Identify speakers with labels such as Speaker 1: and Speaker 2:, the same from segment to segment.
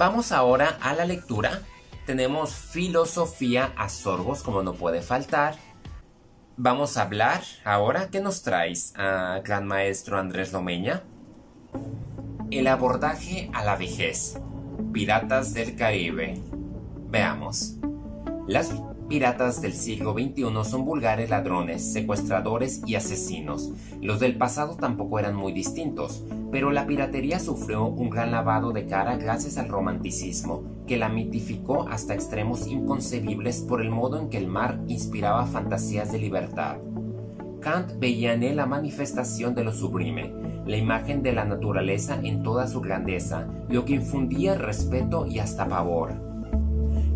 Speaker 1: Vamos ahora a la lectura. Tenemos filosofía a sorbos, como no puede faltar. Vamos a hablar ahora. ¿Qué nos traes, ah, gran maestro Andrés Lomeña? El abordaje a la vejez. Piratas del Caribe. Veamos. Las piratas del siglo XXI son vulgares ladrones, secuestradores y asesinos. Los del pasado tampoco eran muy distintos, pero la piratería sufrió un gran lavado de cara gracias al romanticismo, que la mitificó hasta extremos inconcebibles por el modo en que el mar inspiraba fantasías de libertad. Kant veía en él la manifestación de lo sublime, la imagen de la naturaleza en toda su grandeza, lo que infundía respeto y hasta pavor.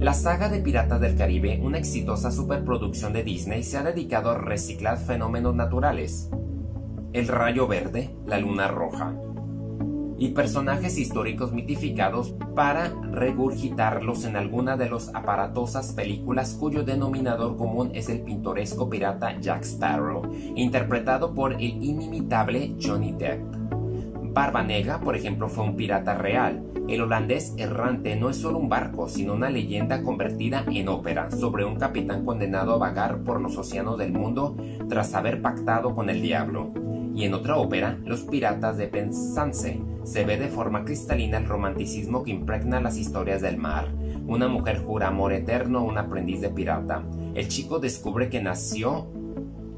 Speaker 1: La saga de Piratas del Caribe, una exitosa superproducción de Disney, se ha dedicado a reciclar fenómenos naturales. El rayo verde, la luna roja, y personajes históricos mitificados para regurgitarlos en alguna de las aparatosas películas cuyo denominador común es el pintoresco pirata Jack Sparrow, interpretado por el inimitable Johnny Depp. Barba Negra, por ejemplo, fue un pirata real. El holandés errante no es solo un barco, sino una leyenda convertida en ópera sobre un capitán condenado a vagar por los océanos del mundo tras haber pactado con el diablo. Y en otra ópera, Los Piratas de Penzance, se ve de forma cristalina el romanticismo que impregna las historias del mar. Una mujer jura amor eterno a un aprendiz de pirata. El chico descubre que nació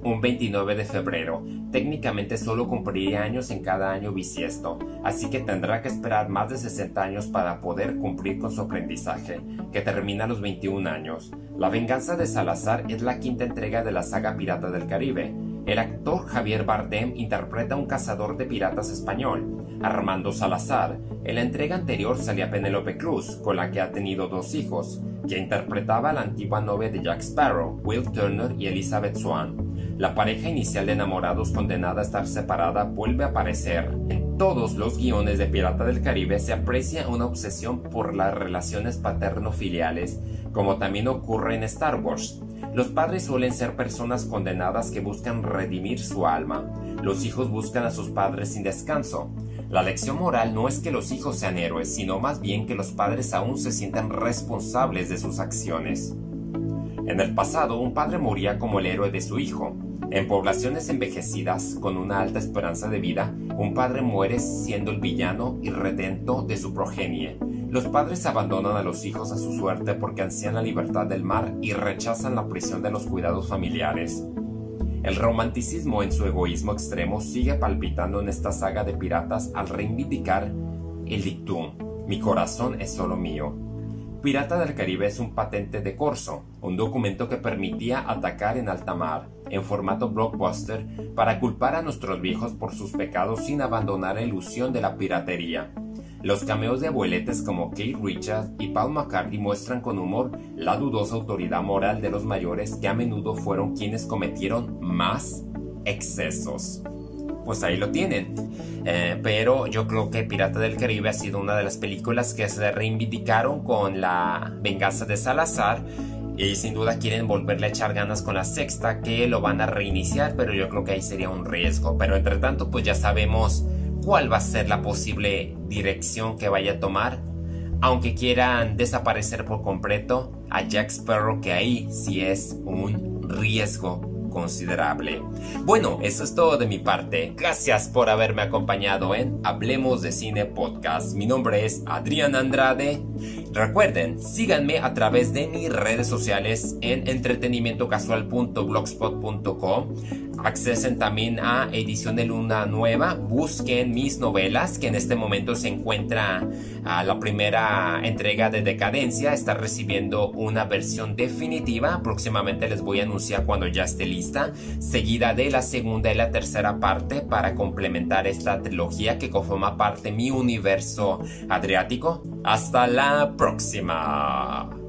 Speaker 1: un 29 de febrero. Técnicamente solo cumpliría años en cada año bisiesto, así que tendrá que esperar más de 60 años para poder cumplir con su aprendizaje, que termina a los 21 años. La venganza de Salazar es la quinta entrega de la saga Pirata del Caribe. El actor Javier Bardem interpreta a un cazador de piratas español, Armando Salazar. En la entrega anterior salía Penélope Cruz, con la que ha tenido dos hijos, que interpretaba a la antigua novia de Jack Sparrow, Will Turner y Elizabeth Swan. La pareja inicial de enamorados condenada a estar separada vuelve a aparecer. En todos los guiones de Pirata del Caribe se aprecia una obsesión por las relaciones paterno-filiales, como también ocurre en Star Wars. Los padres suelen ser personas condenadas que buscan redimir su alma. Los hijos buscan a sus padres sin descanso. La lección moral no es que los hijos sean héroes, sino más bien que los padres aún se sientan responsables de sus acciones. En el pasado, un padre moría como el héroe de su hijo. En poblaciones envejecidas, con una alta esperanza de vida, un padre muere siendo el villano y redento de su progenie. Los padres abandonan a los hijos a su suerte porque ansían la libertad del mar y rechazan la prisión de los cuidados familiares. El romanticismo en su egoísmo extremo sigue palpitando en esta saga de piratas al reivindicar el dictum, mi corazón es solo mío, Pirata del Caribe es un patente de corso, un documento que permitía atacar en alta mar, en formato blockbuster, para culpar a nuestros viejos por sus pecados sin abandonar la ilusión de la piratería. Los cameos de abueletes como Kate Richards y Paul McCartney muestran con humor la dudosa autoridad moral de los mayores que a menudo fueron quienes cometieron más excesos pues ahí lo tienen. Eh, pero yo creo que Pirata del Caribe ha sido una de las películas que se reivindicaron con la venganza de Salazar. Y sin duda quieren volverle a echar ganas con la sexta, que lo van a reiniciar, pero yo creo que ahí sería un riesgo. Pero entre tanto, pues ya sabemos cuál va a ser la posible dirección que vaya a tomar. Aunque quieran desaparecer por completo a Jack Sparrow, que ahí sí es un riesgo considerable. Bueno, eso es todo de mi parte. Gracias por haberme acompañado en Hablemos de Cine Podcast. Mi nombre es Adrián Andrade. Recuerden, síganme a través de mis redes sociales en entretenimientocasual.blogspot.com accesen también a Edición de Luna Nueva, busquen mis novelas, que en este momento se encuentra a la primera entrega de Decadencia, está recibiendo una versión definitiva, próximamente les voy a anunciar cuando ya esté lista, seguida de la segunda y la tercera parte para complementar esta trilogía que conforma parte de mi universo adriático. Hasta la próxima.